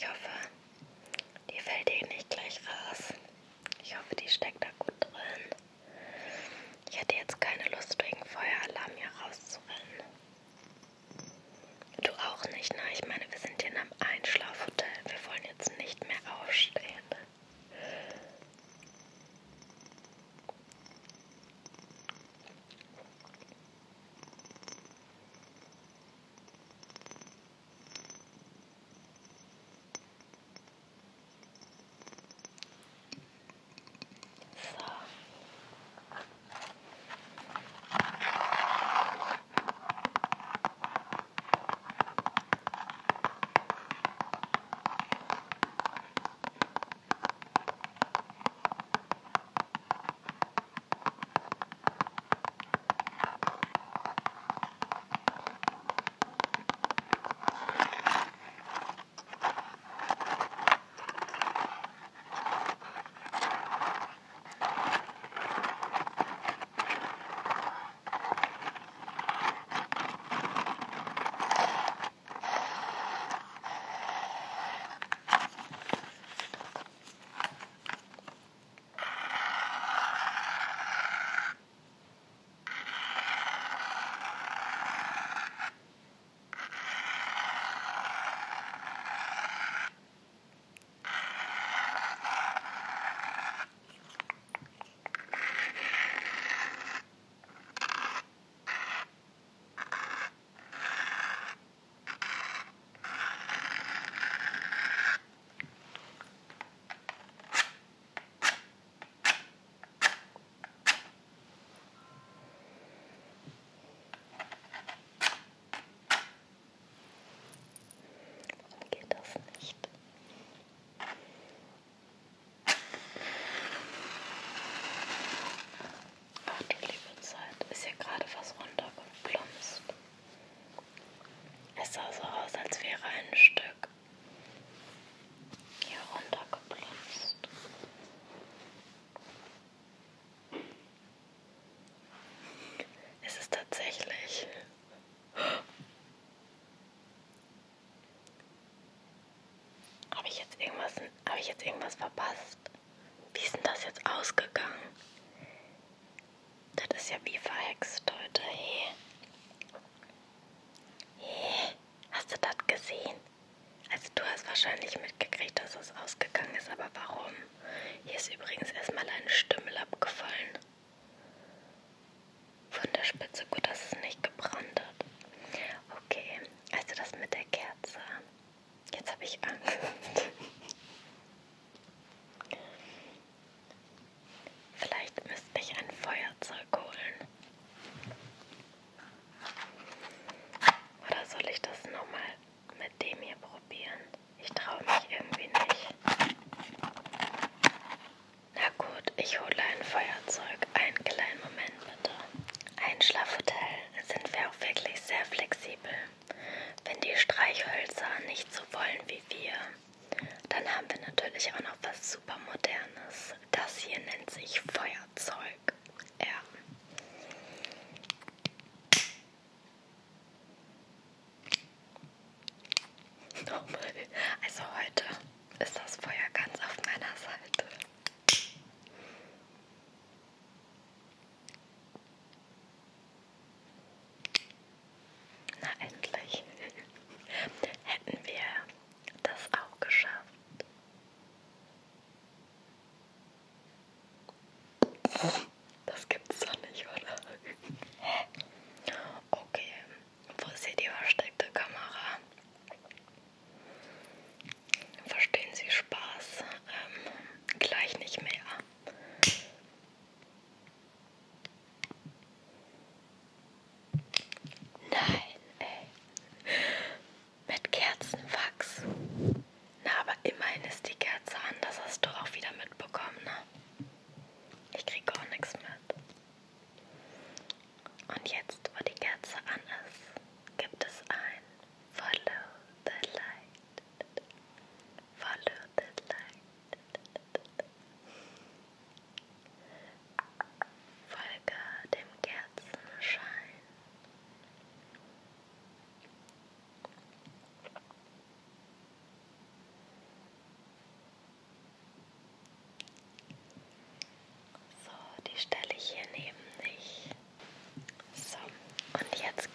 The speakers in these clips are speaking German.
ich hoffe, tatsächlich. Habe ich jetzt irgendwas, habe ich jetzt irgendwas verpasst? Adlerfutell sind wir auch wirklich sehr flexibel. Wenn die Streichhölzer nicht so wollen wie wir, dann haben wir natürlich auch noch was super modernes. Das hier nennt sich Feuerzeug. Ja. Nochmal. Also heute Und jetzt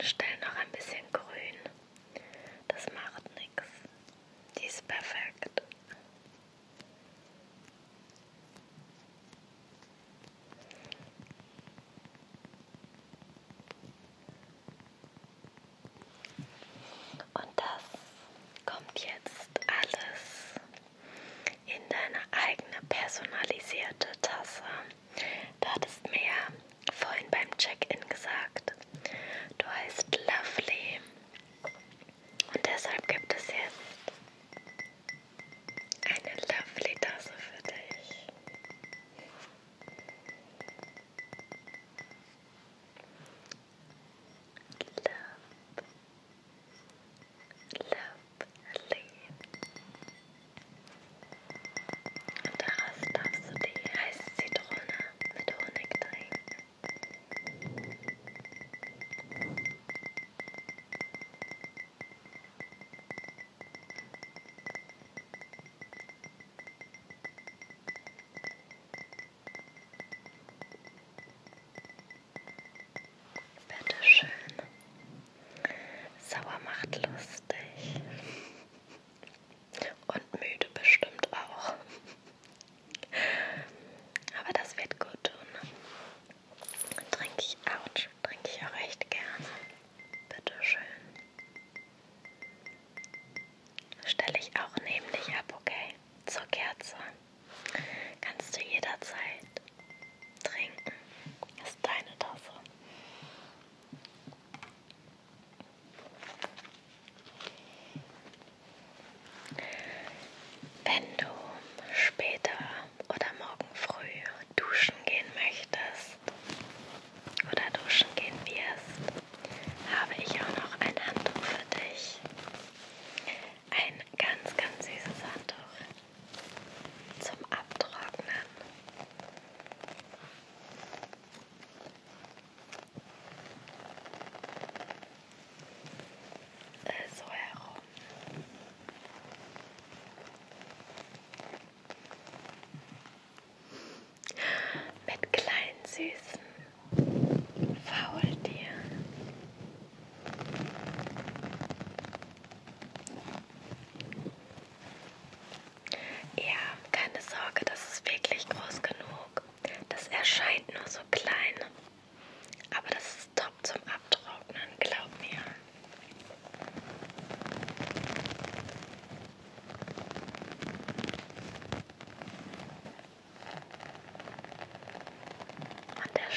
Stein.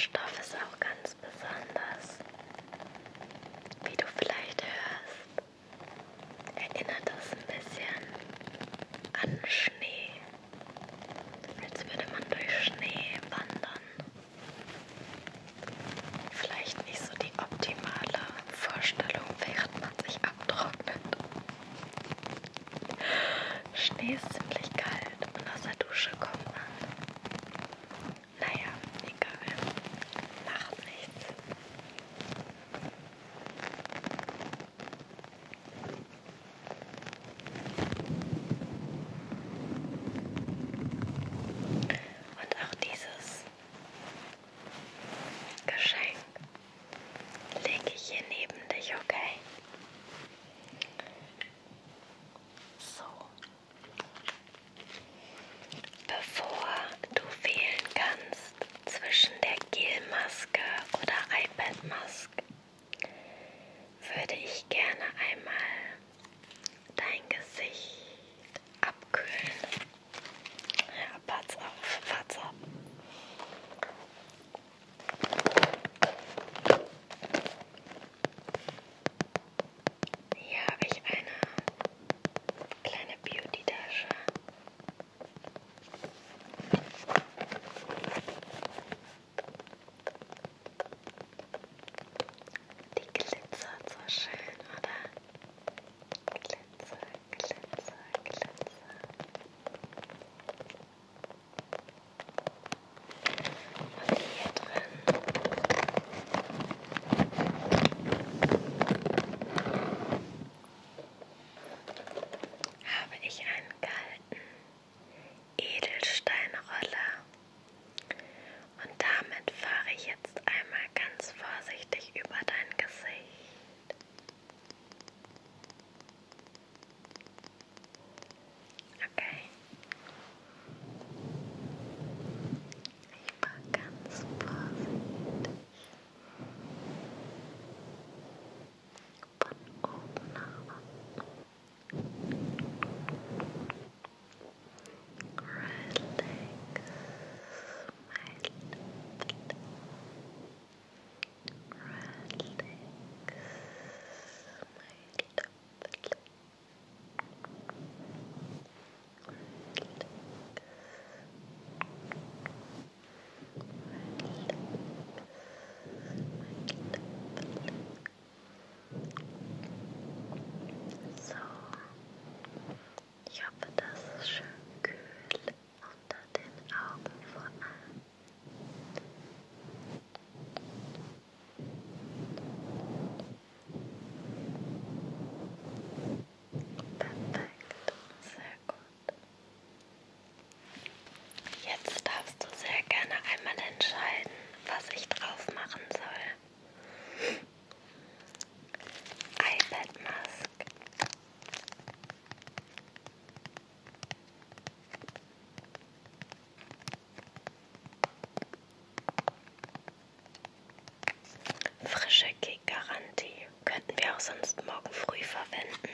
Stoff ist auch sonst morgen früh verwenden,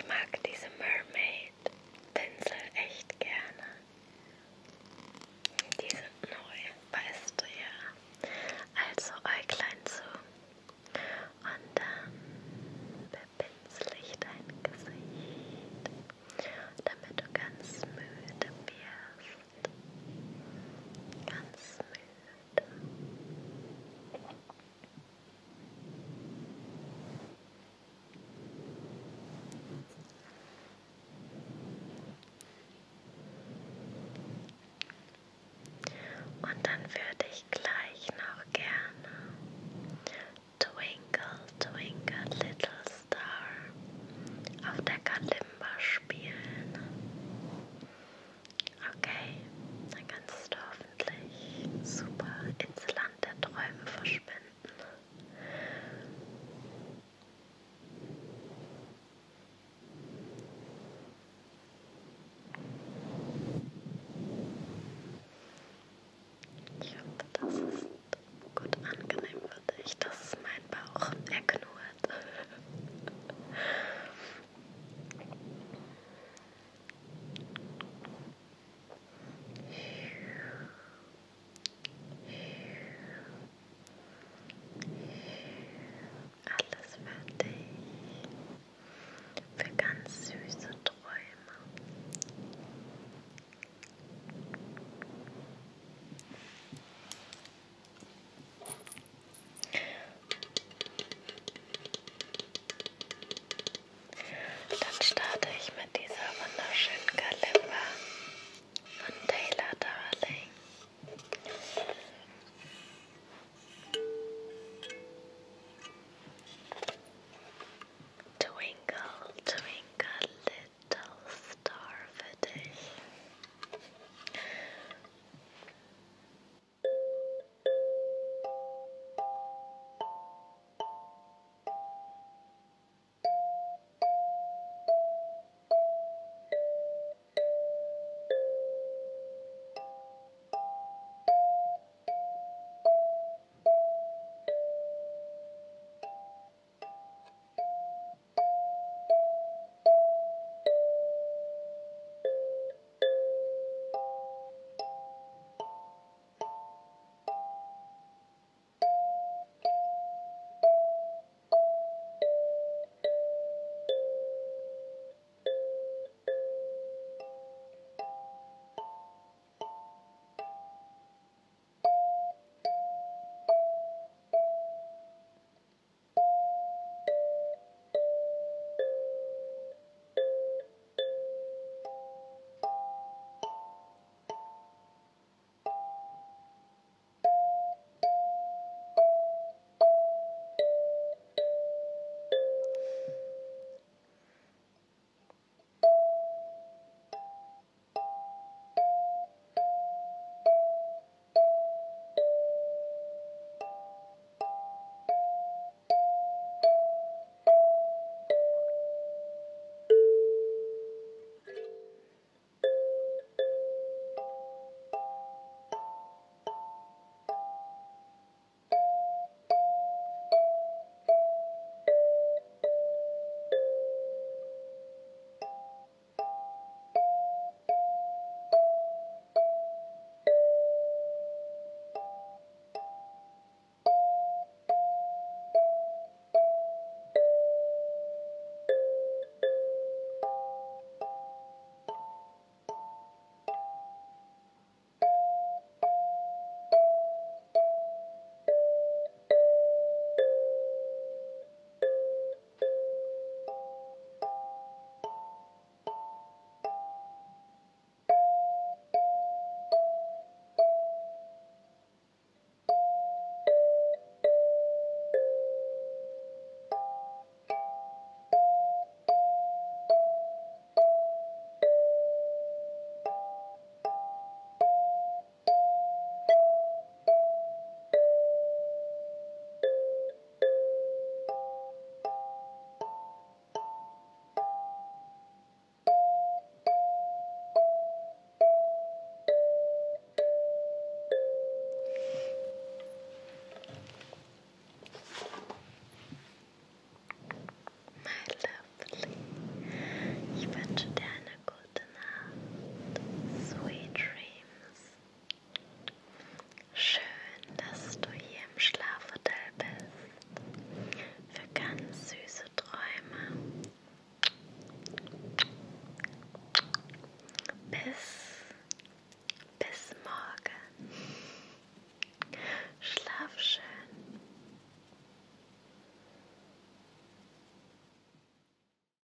Ich mag diese Mermaid Ich hoffe,